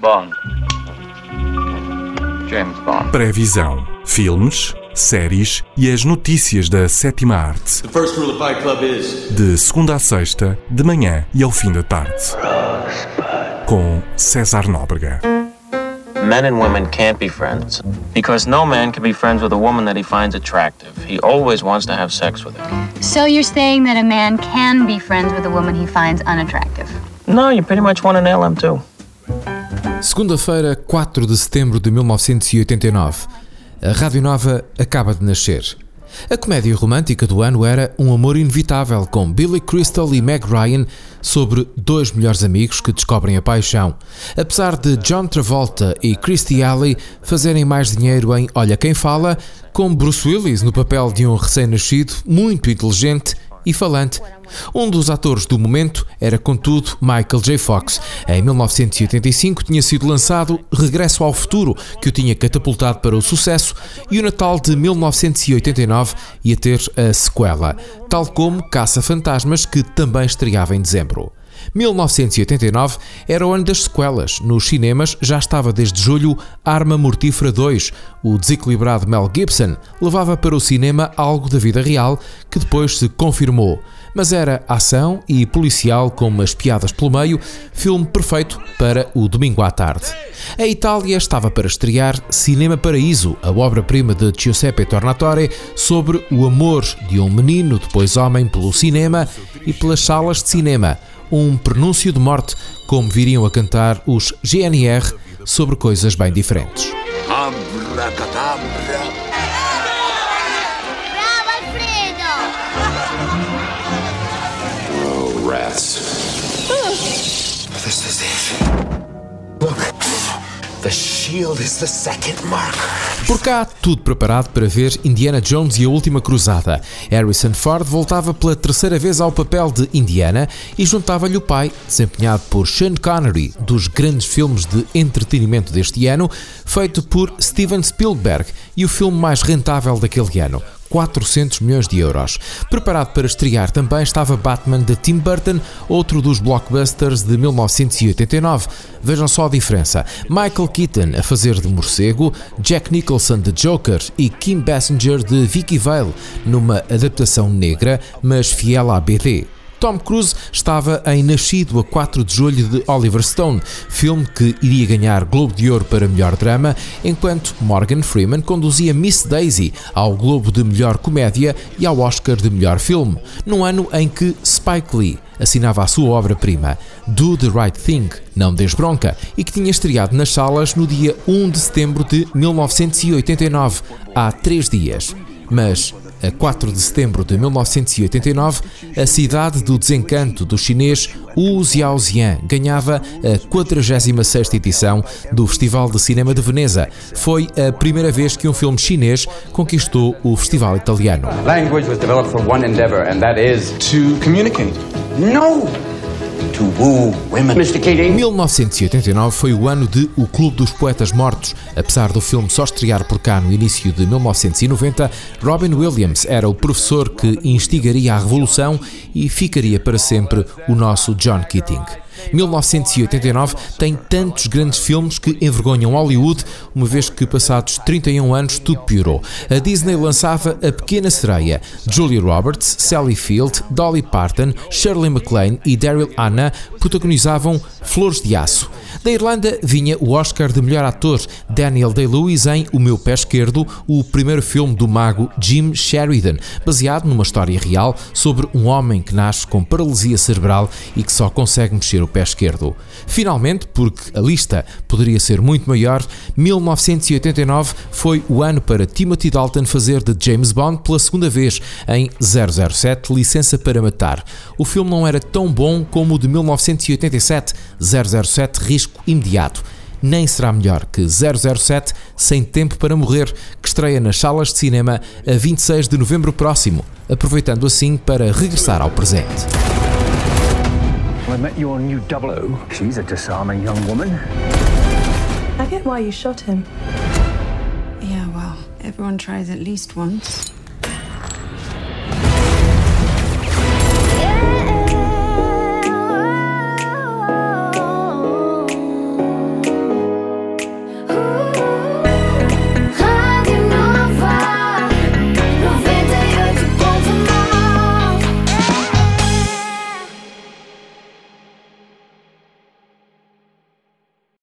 Bond. James Bond. Previsão. Filmes, séries e as notícias da sétima arte. The first rule of Fight Club is De segunda a sexta, de manhã e ao fim da tarde. Com César Nóbrega. Men and women can't be friends because no man can be friends with a woman that he finds attractive. He always wants to have sex with her. So you're saying that a man can be friends with a woman he finds unattractive? No, you pretty much want to nail him too. Segunda-feira, 4 de setembro de 1989. A Rádio Nova acaba de nascer. A comédia romântica do ano era Um Amor Inevitável, com Billy Crystal e Meg Ryan sobre dois melhores amigos que descobrem a paixão. Apesar de John Travolta e Christy Alley fazerem mais dinheiro em Olha Quem Fala, com Bruce Willis no papel de um recém-nascido muito inteligente e falante. Um dos atores do momento era, contudo, Michael J. Fox. Em 1985 tinha sido lançado Regresso ao Futuro, que o tinha catapultado para o sucesso, e o Natal de 1989 ia ter a sequela, tal como Caça Fantasmas, que também estreava em dezembro. 1989 era o ano das sequelas. Nos cinemas já estava desde julho Arma Mortífera 2. O desequilibrado Mel Gibson levava para o cinema algo da vida real que depois se confirmou. Mas era ação e policial com umas piadas pelo meio, filme perfeito para o domingo à tarde. A Itália estava para estrear Cinema Paraíso, a obra-prima de Giuseppe Tornatore sobre o amor de um menino, depois homem, pelo cinema e pelas salas de cinema um prenúncio de morte, como viriam a cantar os GNR sobre coisas bem diferentes. Abracadabra. Bravo, Alfredo! Oh, rats. This is it. The shield is the second marker. Por cá, tudo preparado para ver Indiana Jones e a Última Cruzada. Harrison Ford voltava pela terceira vez ao papel de Indiana e juntava-lhe o pai, desempenhado por Sean Connery, dos grandes filmes de entretenimento deste ano, feito por Steven Spielberg e o filme mais rentável daquele ano. 400 milhões de euros. Preparado para estrear também estava Batman de Tim Burton, outro dos blockbusters de 1989. Vejam só a diferença. Michael Keaton a fazer de morcego, Jack Nicholson de Joker e Kim Basinger de Vicky Vale, numa adaptação negra, mas fiel à BD. Tom Cruise estava em Nascido a 4 de julho de Oliver Stone, filme que iria ganhar Globo de Ouro para melhor drama, enquanto Morgan Freeman conduzia Miss Daisy ao Globo de melhor comédia e ao Oscar de melhor filme, num ano em que Spike Lee assinava a sua obra-prima, Do the Right Thing, Não Des Bronca, e que tinha estreado nas salas no dia 1 de setembro de 1989, há três dias. Mas a 4 de setembro de 1989, a cidade do desencanto do chinês Wu Xiaoxian ganhava a 46ª edição do Festival de Cinema de Veneza. Foi a primeira vez que um filme chinês conquistou o festival italiano. Language was developed for one endeavor, and that is to communicate. no, to woo women. Mr. Keating. 1989 foi o ano de O Clube dos Poetas Mortos. Apesar do filme só estrear por cá no início de 1990, Robin Williams era o professor que instigaria a revolução e ficaria para sempre o nosso John Keating. 1989 tem tantos grandes filmes que envergonham Hollywood, uma vez que passados 31 anos tudo piorou. A Disney lançava A Pequena Sereia. Julia Roberts, Sally Field, Dolly Parton, Shirley MacLaine e Daryl Hannah protagonizavam Flores de Aço. Da Irlanda vinha o Oscar de melhor ator Daniel Day-Lewis em O Meu Pé Esquerdo, o primeiro filme do mago Jim Sheridan, baseado numa história real sobre um homem que nasce com paralisia cerebral e que só consegue mexer o pé esquerdo. Finalmente, porque a lista poderia ser muito maior, 1989 foi o ano para Timothy Dalton fazer de James Bond pela segunda vez em 007 Licença para Matar. O filme não era tão bom como o de 1987 007 Risco Imediato. Nem será melhor que 007 Sem Tempo para Morrer, que estreia nas salas de cinema a 26 de novembro próximo, aproveitando assim para regressar ao presente. I met your new double O. She's a disarming young woman. I get why you shot him. Yeah, well, everyone tries at least once.